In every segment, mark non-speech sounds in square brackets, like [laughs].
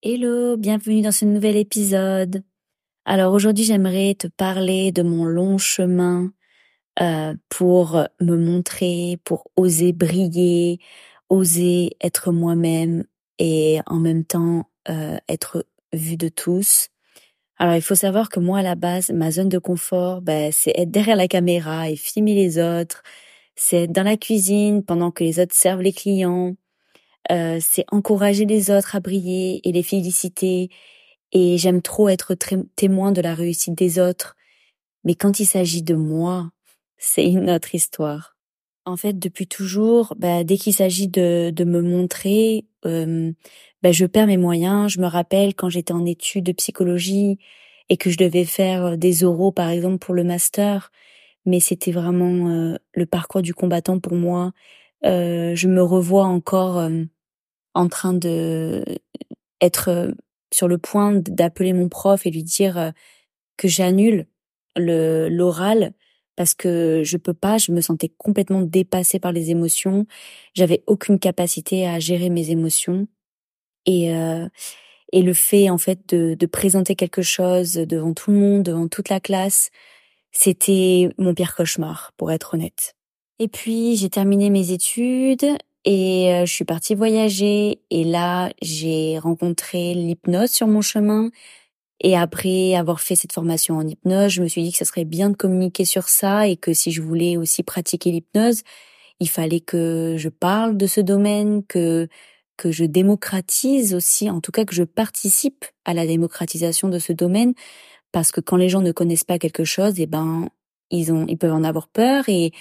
Hello, bienvenue dans ce nouvel épisode. Alors aujourd'hui j'aimerais te parler de mon long chemin euh, pour me montrer, pour oser briller, oser être moi-même et en même temps euh, être vu de tous. Alors il faut savoir que moi à la base ma zone de confort ben, c'est être derrière la caméra et filmer les autres, c'est être dans la cuisine pendant que les autres servent les clients, euh, c'est encourager les autres à briller et les féliciter. Et j'aime trop être témoin de la réussite des autres. Mais quand il s'agit de moi, [laughs] c'est une autre histoire. En fait, depuis toujours, bah, dès qu'il s'agit de, de me montrer, euh, bah, je perds mes moyens. Je me rappelle quand j'étais en études de psychologie et que je devais faire des oraux, par exemple, pour le master. Mais c'était vraiment le parcours du combattant pour moi. Euh, je me revois encore en train de être euh, sur le point d'appeler mon prof et lui dire euh, que j'annule le l'oral parce que je peux pas, je me sentais complètement dépassée par les émotions, j'avais aucune capacité à gérer mes émotions. Et euh, et le fait en fait de, de présenter quelque chose devant tout le monde, devant toute la classe, c'était mon pire cauchemar pour être honnête. Et puis j'ai terminé mes études et euh, je suis partie voyager et là, j'ai rencontré l'hypnose sur mon chemin. Et après avoir fait cette formation en hypnose, je me suis dit que ça serait bien de communiquer sur ça et que si je voulais aussi pratiquer l'hypnose, il fallait que je parle de ce domaine, que que je démocratise aussi, en tout cas que je participe à la démocratisation de ce domaine, parce que quand les gens ne connaissent pas quelque chose, eh ben ils ont, ils peuvent en avoir peur et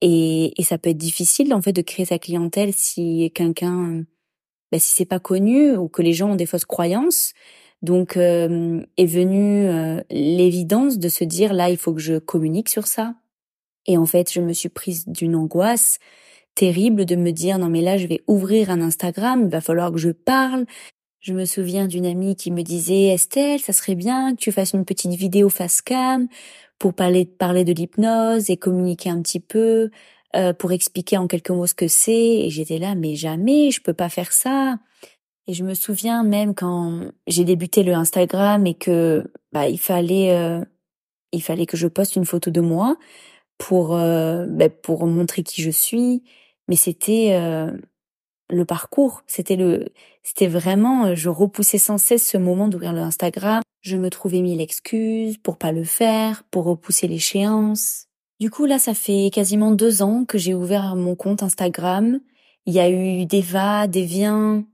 et, et ça peut être difficile en fait de créer sa clientèle si quelqu'un, bah, si c'est pas connu ou que les gens ont des fausses croyances. Donc euh, est venue euh, l'évidence de se dire là il faut que je communique sur ça. Et en fait je me suis prise d'une angoisse terrible de me dire non mais là je vais ouvrir un Instagram, il va falloir que je parle. Je me souviens d'une amie qui me disait Estelle, ça serait bien que tu fasses une petite vidéo face cam pour parler, parler de l'hypnose et communiquer un petit peu, euh, pour expliquer en quelques mots ce que c'est. Et j'étais là, mais jamais, je peux pas faire ça. Et je me souviens même quand j'ai débuté le Instagram et que bah il fallait euh, il fallait que je poste une photo de moi pour euh, bah, pour montrer qui je suis. Mais c'était euh, le parcours, c'était le, c'était vraiment, euh, je repoussais sans cesse ce moment d'ouvrir le Instagram. Je me trouvais mille excuses pour pas le faire, pour repousser l'échéance. Du coup, là, ça fait quasiment deux ans que j'ai ouvert mon compte Instagram. Il y a eu des va, des viens.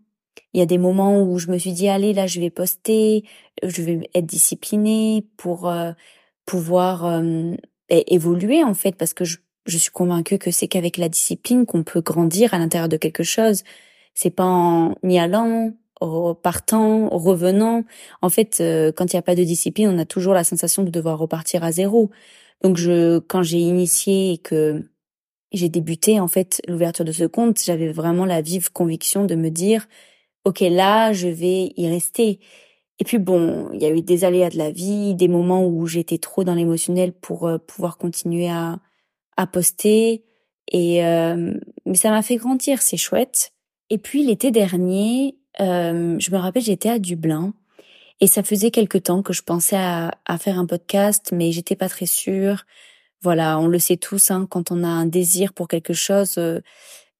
Il y a des moments où je me suis dit, allez, là, je vais poster, je vais être disciplinée pour euh, pouvoir euh, évoluer, en fait, parce que je, je suis convaincue que c'est qu'avec la discipline qu'on peut grandir à l'intérieur de quelque chose. C'est pas en y allant, partant, revenant. En fait, euh, quand il n'y a pas de discipline, on a toujours la sensation de devoir repartir à zéro. Donc, je, quand j'ai initié et que j'ai débuté en fait l'ouverture de ce compte, j'avais vraiment la vive conviction de me dire, ok, là, je vais y rester. Et puis bon, il y a eu des aléas de la vie, des moments où j'étais trop dans l'émotionnel pour euh, pouvoir continuer à à poster et euh, mais ça m'a fait grandir, c'est chouette. Et puis l'été dernier, euh, je me rappelle, j'étais à Dublin et ça faisait quelque temps que je pensais à, à faire un podcast, mais j'étais pas très sûre. Voilà, on le sait tous, hein, quand on a un désir pour quelque chose, euh,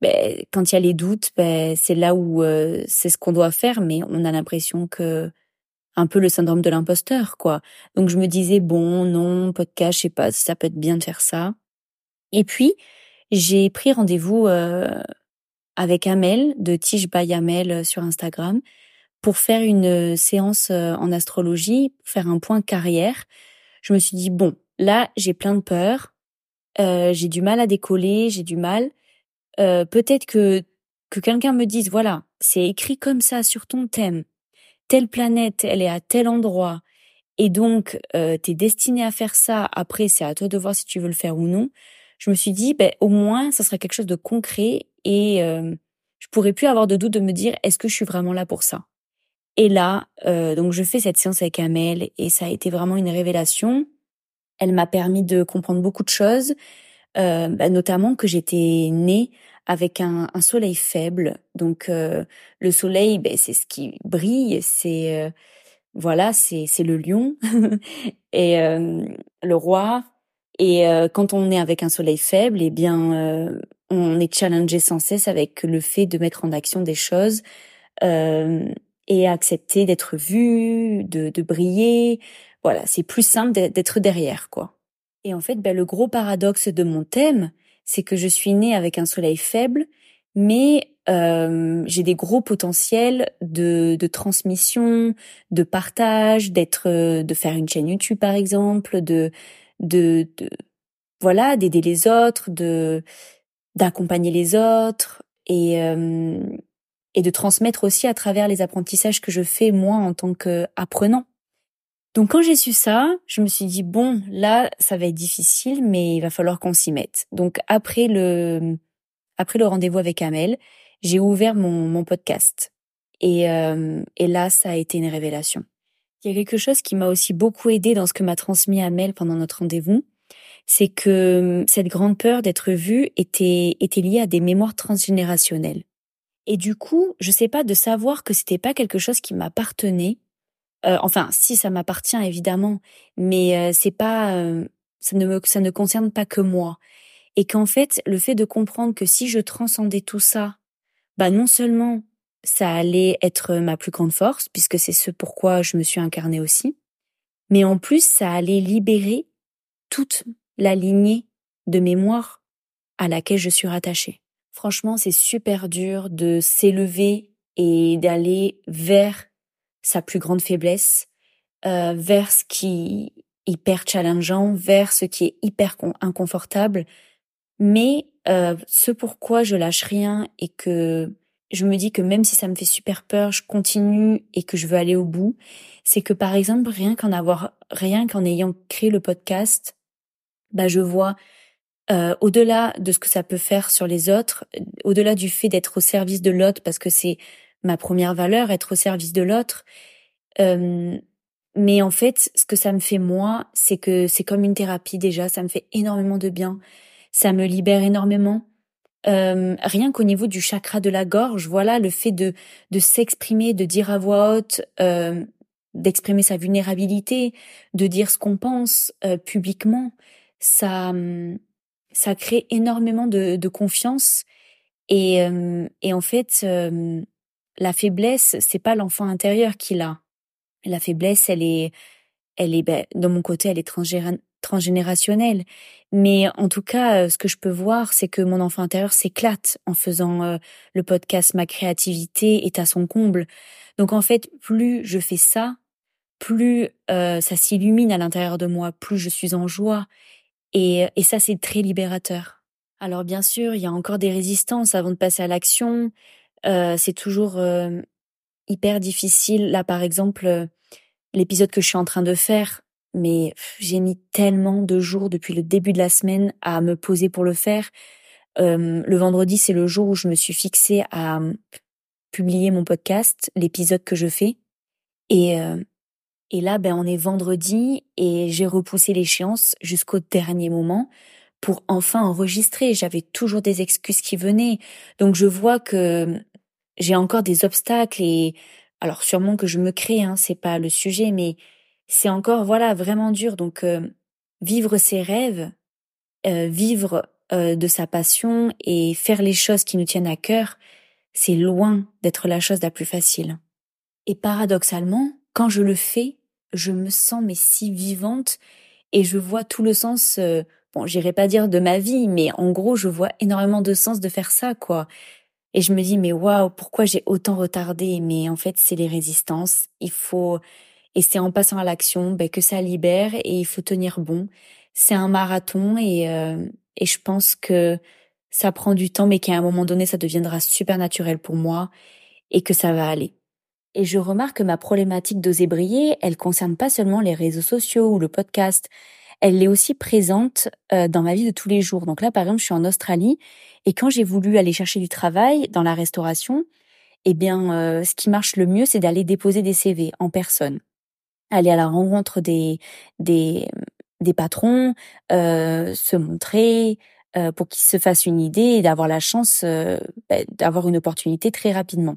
ben, quand il y a les doutes, ben, c'est là où euh, c'est ce qu'on doit faire, mais on a l'impression que un peu le syndrome de l'imposteur, quoi. Donc je me disais bon, non, podcast, je sais pas, ça peut être bien de faire ça. Et puis, j'ai pris rendez-vous euh, avec Amel de Tige by Amel euh, sur Instagram pour faire une euh, séance en astrologie, faire un point carrière. Je me suis dit bon, là j'ai plein de peur, euh, j'ai du mal à décoller, j'ai du mal. Peut-être que que quelqu'un me dise voilà, c'est écrit comme ça sur ton thème, telle planète, elle est à tel endroit, et donc t'es destiné à faire ça. Après, c'est à toi de voir si tu veux le faire ou non je me suis dit, ben, au moins, ça sera quelque chose de concret et euh, je pourrais plus avoir de doute de me dire, est-ce que je suis vraiment là pour ça? Et là, euh, donc je fais cette séance avec Amel et ça a été vraiment une révélation. Elle m'a permis de comprendre beaucoup de choses, euh, ben, notamment que j'étais née avec un, soleil faible. Donc le soleil, ben, c'est ce qui brille, c'est voilà, c'est c'est le lion [laughs] et le roi. Et quand on est avec un soleil faible, eh bien, on est challengé sans cesse avec le fait de mettre en action des choses et accepter d'être vu, de, de briller. Voilà, c'est plus simple d'être derrière, quoi. Et en fait, ben, le gros paradoxe de mon thème, c'est que je suis née avec un soleil faible, mais euh, j'ai des gros potentiels de, de transmission, de partage, d'être, de faire une chaîne YouTube par exemple, de, de, de voilà, d'aider les autres, de d'accompagner les autres et euh, et de transmettre aussi à travers les apprentissages que je fais moi en tant qu'apprenant. Donc quand j'ai su ça, je me suis dit bon, là ça va être difficile mais il va falloir qu'on s'y mette. Donc après le après le rendez-vous avec Amel, j'ai ouvert mon, mon podcast. Et, euh, et là, ça a été une révélation. Il y a quelque chose qui m'a aussi beaucoup aidé dans ce que m'a transmis Amel pendant notre rendez-vous, c'est que cette grande peur d'être vue était, était liée à des mémoires transgénérationnelles. Et du coup, je sais pas de savoir que c'était pas quelque chose qui m'appartenait. Euh, enfin, si ça m'appartient évidemment, mais euh, c'est pas, euh, ça ne me, ça ne concerne pas que moi. Et qu'en fait, le fait de comprendre que si je transcendais tout ça, bah non seulement ça allait être ma plus grande force, puisque c'est ce pourquoi je me suis incarnée aussi, mais en plus ça allait libérer toute la lignée de mémoire à laquelle je suis rattachée. Franchement, c'est super dur de s'élever et d'aller vers sa plus grande faiblesse, euh, vers ce qui est hyper challengeant, vers ce qui est hyper inconfortable. Mais euh, ce pourquoi je lâche rien et que je me dis que même si ça me fait super peur, je continue et que je veux aller au bout, c'est que par exemple rien qu'en avoir rien qu'en ayant créé le podcast, bah je vois euh, au-delà de ce que ça peut faire sur les autres, au-delà du fait d'être au service de l'autre, parce que c'est ma première valeur, être au service de l'autre. Euh, mais en fait, ce que ça me fait moi, c'est que c'est comme une thérapie déjà, ça me fait énormément de bien, ça me libère énormément. Euh, rien qu'au niveau du chakra de la gorge, voilà, le fait de de s'exprimer, de dire à voix haute, euh, d'exprimer sa vulnérabilité, de dire ce qu'on pense euh, publiquement, ça ça crée énormément de, de confiance. Et, euh, et en fait euh, la faiblesse c'est pas l'enfant intérieur qui l'a. La faiblesse elle est elle est ben, de mon côté elle est transgénérationnelle mais en tout cas euh, ce que je peux voir c'est que mon enfant intérieur s'éclate en faisant le podcast ma créativité est à son comble donc en fait plus je fais ça plus ça s'illumine à l'intérieur de moi plus je suis en joie et, ça, c'est très libérateur. Alors bien sûr, il y a encore des résistances avant de passer à l'action. Euh, c'est toujours euh, hyper difficile. Là, par exemple, euh, l'épisode que je suis en train de faire, mais j'ai mis tellement de jours depuis le début de la semaine à me poser pour le faire. Le vendredi, c'est le jour où je me suis fixée à publier mon podcast, l'épisode que je fais. Et, et là, ben, on est vendredi et j'ai repoussé l'échéance jusqu'au dernier moment pour enfin enregistrer. J'avais toujours des excuses qui venaient. Donc je vois que j'ai encore des obstacles et alors sûrement que je me crée, hein, c'est pas le sujet, mais c'est encore voilà vraiment dur. Donc euh, vivre ses rêves, euh, vivre euh, de sa passion et faire les choses qui nous tiennent à cœur, c'est loin d'être la chose la plus facile. Et paradoxalement, quand je le fais, je me sens mais si vivante et je vois tout le sens euh, bon, j'irai pas dire de ma vie, mais en gros, je vois énormément de sens de faire ça quoi. Et je me dis mais waouh, pourquoi j'ai autant retardé? Mais en fait, c'est les résistances, il faut et c'est en passant à l'action ben, que ça libère et il faut tenir bon. C'est un marathon et euh, et je pense que ça prend du temps mais qu'à un moment donné, ça deviendra super naturel pour moi et que ça va aller. Et je remarque que ma problématique d'oser briller, elle concerne pas seulement les réseaux sociaux ou le podcast, elle est aussi présente euh, dans ma vie de tous les jours. Donc là, par exemple, je suis en Australie et quand j'ai voulu aller chercher du travail dans la restauration, eh bien, euh, ce qui marche le mieux, c'est d'aller déposer des CV en personne, aller à la rencontre des des, des patrons, euh, se montrer, euh, pour qu'ils se fassent une idée et d'avoir la chance euh, bah, d'avoir une opportunité très rapidement.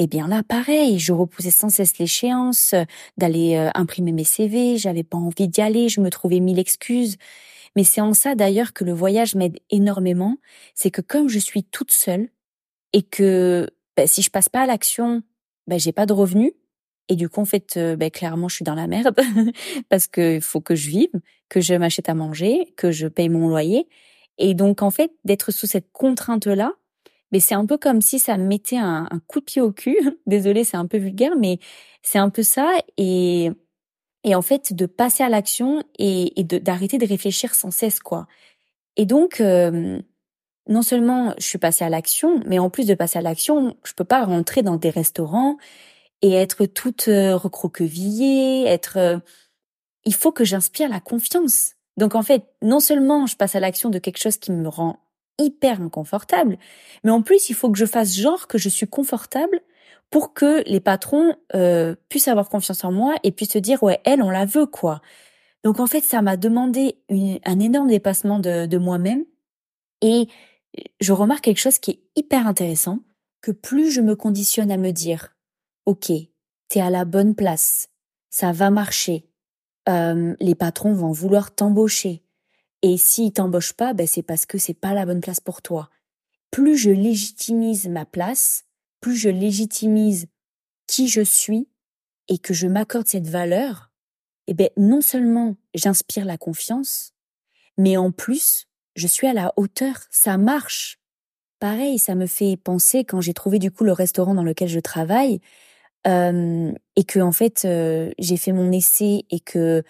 Et eh bien là, pareil, je repoussais sans cesse l'échéance d'aller imprimer mes CV, j'avais pas envie d'y aller, je me trouvais mille excuses. Mais c'est en ça d'ailleurs que le voyage m'aide énormément, c'est que comme je suis toute seule et que bah, si je passe pas à l'action, bah, j'ai pas de revenus, et du coup, en fait, euh, ben, clairement, je suis dans la merde [laughs] parce qu'il faut que je vive, que je m'achète à manger, que je paye mon loyer. Et donc, en fait, d'être sous cette contrainte-là, mais ben, c'est un peu comme si ça me mettait un, coup de pied au cul. [laughs] Désolée, c'est un peu vulgaire, mais c'est un peu ça. Et, et en fait, de passer à l'action et, d'arrêter de, réfléchir sans cesse, quoi. Et donc, non seulement je suis passée à l'action, mais en plus de passer à l'action, je peux pas rentrer dans des restaurants et être toute euh, recroquevillée, être euh, il faut que j'inspire la confiance. Donc en fait, non seulement je passe à l'action de quelque chose qui me rend hyper inconfortable, mais en plus il faut que je fasse genre que je suis confortable pour que les patrons euh, puissent avoir confiance en moi et puissent se dire ouais elle on la veut quoi. Donc en fait ça m'a demandé un énorme dépassement de, de moi-même et je remarque quelque chose qui est hyper intéressant que plus je me conditionne à me dire ok, t'es à la bonne place, ça va marcher, euh, les patrons vont vouloir t'embaucher. Et s'ils t'embauchent pas, ben c'est parce que c'est pas la bonne place pour toi. Plus je légitimise ma place, plus je légitimise qui je suis et que je m'accorde cette valeur, eh ben non seulement j'inspire la confiance, mais en plus je suis à la hauteur, ça marche. Pareil, ça me fait penser quand j'ai trouvé du coup le restaurant dans lequel je travaille, et que en fait j'ai fait mon essai et que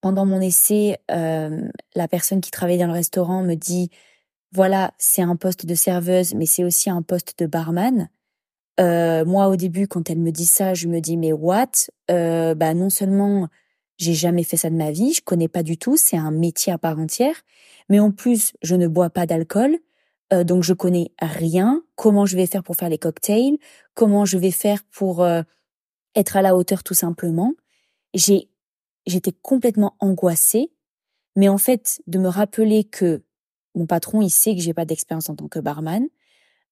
pendant mon essai la personne qui travaillait dans le restaurant me dit voilà c'est un poste de serveuse mais c'est aussi un poste de barman. Moi au début quand elle me dit ça je me dis mais what? Bah non seulement j'ai jamais fait ça de ma vie je connais pas du tout c'est un métier à part entière mais en plus je ne bois pas d'alcool euh, donc je connais rien. Comment je vais faire pour faire les cocktails? Comment je vais faire pour euh, être à la hauteur tout simplement? J'ai j'étais complètement angoissée, mais en fait de me rappeler que mon patron il sait que j'ai pas d'expérience en tant que barman,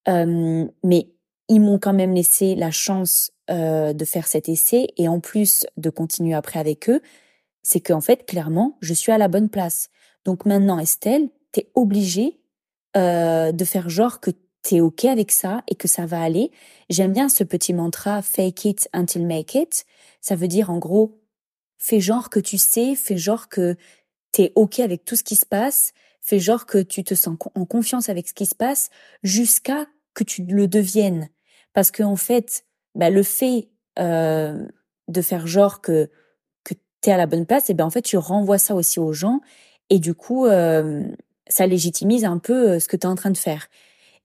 euh, mais ils m'ont quand même laissé la chance de faire cet essai et en plus de continuer après avec eux, c'est qu'en fait clairement je suis à la bonne place. Donc maintenant Estelle, t'es obligée euh, de faire genre que t'es ok avec ça et que ça va aller. J'aime bien ce petit mantra fake it until make it. Ça veut dire en gros, fais genre que tu sais, fais genre que t'es ok avec tout ce qui se passe, fais genre que tu te sens en confiance avec ce qui se passe jusqu'à que tu le deviennes. Parce que en fait, bah, le fait euh, de faire genre que que t'es à la bonne place, et eh ben en fait tu renvoies ça aussi aux gens et du coup euh, ça légitimise un peu euh, ce que tu es en train de faire.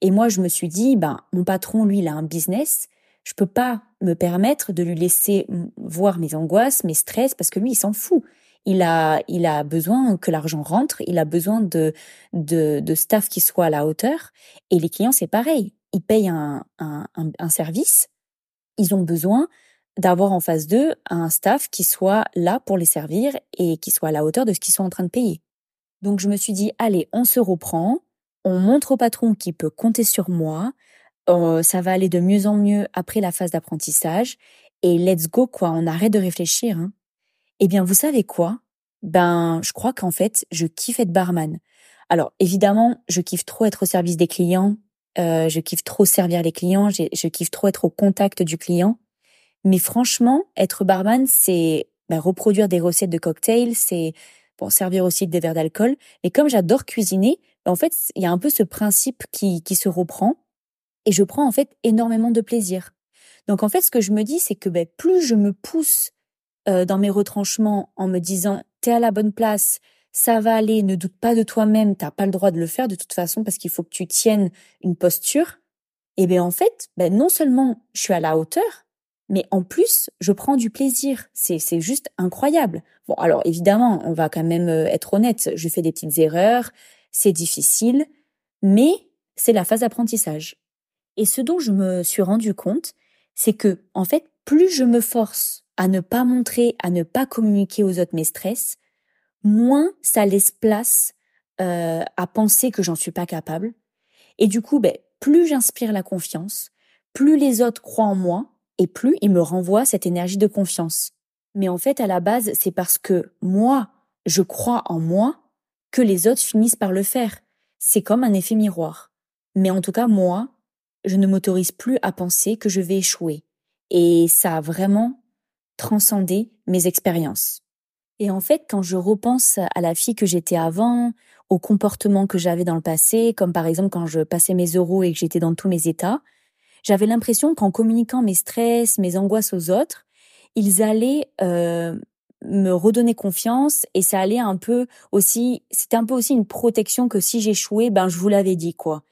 Et moi, je me suis dit, ben, mon patron, lui, il a un business. Je peux pas me permettre de lui laisser voir mes angoisses, mes stress, parce que lui, il s'en fout. Il a, il a besoin que l'argent rentre. Il a besoin de, de, de staff qui soit à la hauteur. Et les clients, c'est pareil. Ils payent un, un, un service. Ils ont besoin d'avoir en face d'eux un staff qui soit là pour les servir et qui soit à la hauteur de ce qu'ils sont en train de payer. Donc je me suis dit, allez, on se reprend, on montre au patron qu'il peut compter sur moi, euh, ça va aller de mieux en mieux après la phase d'apprentissage, et let's go quoi, on arrête de réfléchir. Hein. Eh bien, vous savez quoi? Ben, je crois qu'en fait, je kiffe être barman. Alors évidemment, je kiffe trop être au service des clients, euh, je kiffe trop servir les clients, je kiffe trop être au contact du client. Mais franchement, être barman, c'est ben, reproduire des recettes de cocktails, c'est pour servir aussi des verres d'alcool. Et comme j'adore cuisiner, en fait, il y a un peu ce principe qui, qui se reprend. Et je prends en fait énormément de plaisir. Donc en fait, ce que je me dis, c'est que ben, plus je me pousse euh, dans mes retranchements en me disant t'es à la bonne place, ça va aller, ne doute pas de toi-même, t'as pas le droit de le faire de toute façon parce qu'il faut que tu tiennes une posture. Et bien en fait, ben, non seulement je suis à la hauteur, mais en plus, je prends du plaisir. C'est, juste incroyable. Bon, alors évidemment, on va quand même euh, être honnête. Je fais des petites erreurs, c'est difficile, mais c'est la phase d'apprentissage. Et ce dont je me suis rendu compte, c'est que, en fait, plus je me force à ne pas montrer, à ne pas communiquer aux autres mes stress, moins ça laisse place euh, à penser que j'en suis pas capable. Et du coup, ben, plus j'inspire la confiance, plus les autres croient en moi et plus ils me renvoient cette énergie de confiance. Mais en fait, à la base, c'est parce que moi, je crois en moi que les autres finissent par le faire. C'est comme un effet miroir. Mais en tout cas, moi, je ne m'autorise plus à penser que je vais échouer. Et ça a vraiment transcendé mes expériences. Et en fait, quand je repense à la fille que j'étais avant, au comportement que j'avais dans le passé, comme par exemple quand je passais mes euros et que j'étais dans tous mes états, j'avais l'impression qu'en communiquant mes stress, mes angoisses aux autres, ils allaient euh, me redonner confiance et ça allait un peu aussi, c'était un peu aussi une protection que si j'échouais, ben je vous l'avais dit quoi.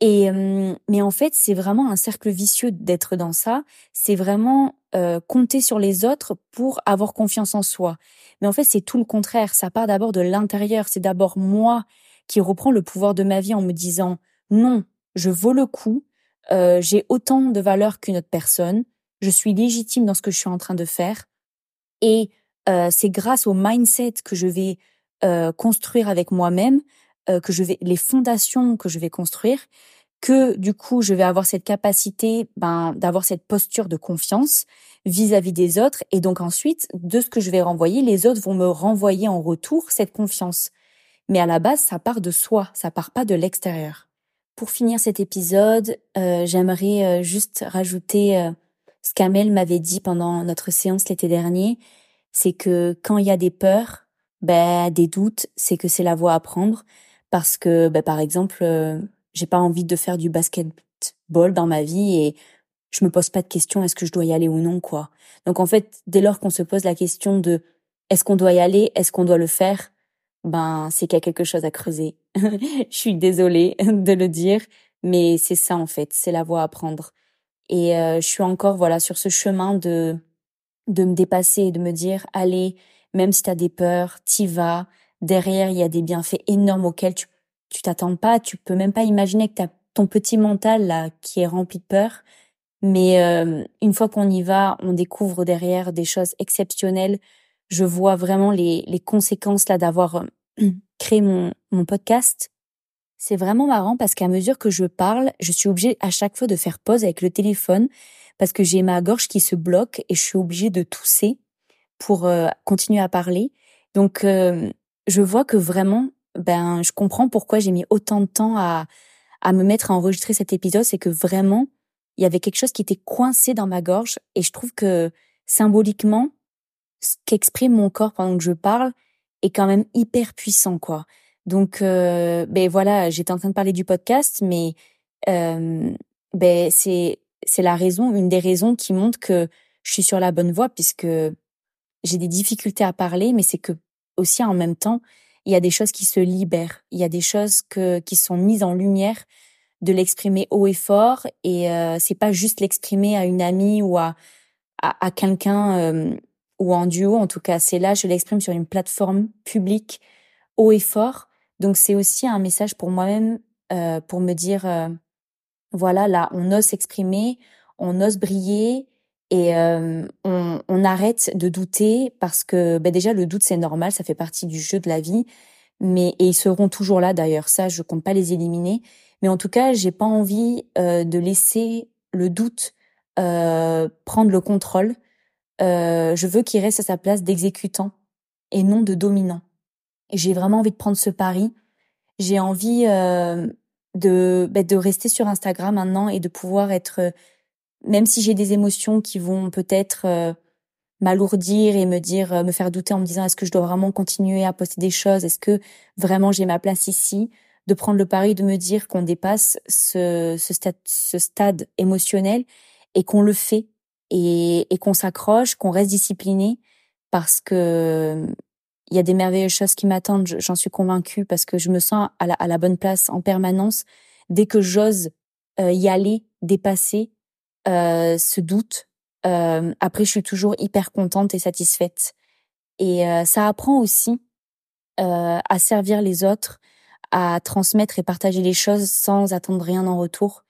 Et euh, mais en fait, c'est vraiment un cercle vicieux d'être dans ça. C'est vraiment euh, compter sur les autres pour avoir confiance en soi. Mais en fait, c'est tout le contraire. Ça part d'abord de l'intérieur. C'est d'abord moi qui reprends le pouvoir de ma vie en me disant non, je vaux le coup. Euh, j'ai autant de valeur qu'une autre personne. Je suis légitime dans ce que je suis en train de faire. Et euh, c'est grâce au mindset que je vais euh, construire avec moi-même, euh, que je vais les fondations que je vais construire, que du coup je vais avoir cette capacité ben, d'avoir cette posture de confiance vis-à-vis des autres et donc ensuite de ce que je vais renvoyer les autres vont me renvoyer en retour cette confiance mais à la base ça part de soi ça part pas de l'extérieur pour finir cet épisode j'aimerais juste rajouter ce qu'Amel m'avait dit pendant notre séance l'été dernier c'est que quand il y a des peurs, ben des doutes, c'est que c'est la voie à prendre parce que ben, par exemple, euh, j'ai pas envie de faire du basketball dans ma vie et je me pose pas de question est-ce que je dois y aller ou non quoi. Donc en fait, dès lors qu'on se pose la question de est-ce qu'on doit y aller, est-ce qu'on doit le faire, ben c'est qu'il y a quelque chose à creuser. [laughs] je suis désolée [laughs] de le dire, mais c'est ça en fait, c'est la voie à prendre. Et euh, je suis encore voilà sur ce chemin de de me dépasser et de me dire, allez, même si tu as des peurs, t'y vas. Derrière, il y a des bienfaits énormes auxquels tu tu t'attends pas, tu peux même pas imaginer que tu as ton petit mental là qui est rempli de peur. Mais euh, une fois qu'on y va, on découvre derrière des choses exceptionnelles. Je vois vraiment les, les conséquences là d'avoir euh, [clears throat] créé mon, mon podcast. C'est vraiment marrant parce qu'à mesure que je parle, je suis obligée à chaque fois de faire pause avec le téléphone parce que j'ai ma gorge qui se bloque et je suis obligée de tousser pour euh, continuer à parler. Donc euh, je vois que vraiment, ben je comprends pourquoi j'ai mis autant de temps à à me mettre à enregistrer cet épisode, c'est que vraiment il y avait quelque chose qui était coincé dans ma gorge et je trouve que symboliquement ce qu'exprime mon corps pendant que je parle est quand même hyper puissant quoi. Donc euh, ben voilà, j'étais en train de parler du podcast mais euh, ben c'est c'est la raison, une des raisons qui montre que je suis sur la bonne voie puisque j'ai des difficultés à parler, mais c'est que aussi en même temps, il y a des choses qui se libèrent, il y a des choses que, qui sont mises en lumière, de l'exprimer haut et fort, et euh, c'est pas juste l'exprimer à une amie ou à à, quelqu'un euh, ou en duo. En tout cas, c'est là, je l'exprime sur une plateforme publique haut et fort. Donc c'est aussi un message pour moi-même euh, pour me dire euh, voilà, là, on ose s'exprimer, on ose briller et euh, on, on, arrête de douter parce que ben déjà le doute c'est normal, ça fait partie du jeu de la vie. Mais et ils seront toujours là d'ailleurs, ça je compte pas les éliminer. Mais en tout cas, j'ai pas envie euh, de laisser le doute euh, prendre le contrôle. Euh, je veux qu'il reste à sa place d'exécutant et non de dominant. Et j'ai vraiment envie de prendre ce pari. J'ai envie euh, de bah, de rester sur Instagram maintenant et de pouvoir être euh, même si j'ai des émotions qui vont peut-être euh, m'alourdir et me dire euh, me faire douter en me disant est-ce que je dois vraiment continuer à poster des choses? Est-ce que vraiment j'ai ma place ici? De prendre le pari de me dire qu'on dépasse ce ce stade ce stade émotionnel et qu'on le fait et, et qu'on s'accroche qu'on reste discipliné parce que il y a des merveilleuses choses qui m'attendent, j'en suis convaincue, parce que je me sens à la, bonne place en permanence. Dès que j'ose euh, y aller, dépasser euh, ce doute, euh, après je suis toujours hyper contente et satisfaite. Et euh, ça apprend aussi euh, à servir les autres, à transmettre et partager les choses sans attendre rien en retour.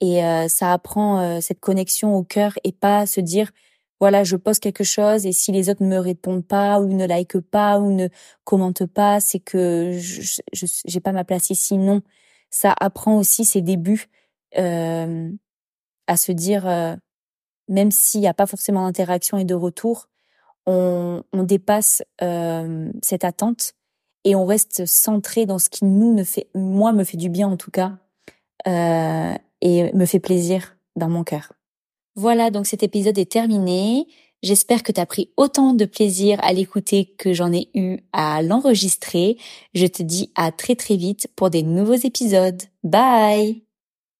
Et ça apprend cette connexion au cœur et pas se dire voilà, je poste quelque chose et si les autres ne me répondent pas ou ne like pas ou ne commentent pas, c'est que je j'ai pas ma place ici. Non, ça apprend aussi ses débuts euh, à se dire, euh, même s'il n'y a pas forcément d'interaction et de retour, on, on dépasse euh, cette attente et on reste centré dans ce qui nous ne fait, moi me fait du bien en tout cas, euh, et me fait plaisir dans mon cœur. Voilà, donc cet épisode est terminé. J'espère que tu as pris autant de plaisir à l'écouter que j'en ai eu à l'enregistrer. Je te dis à très très vite pour des nouveaux épisodes. Bye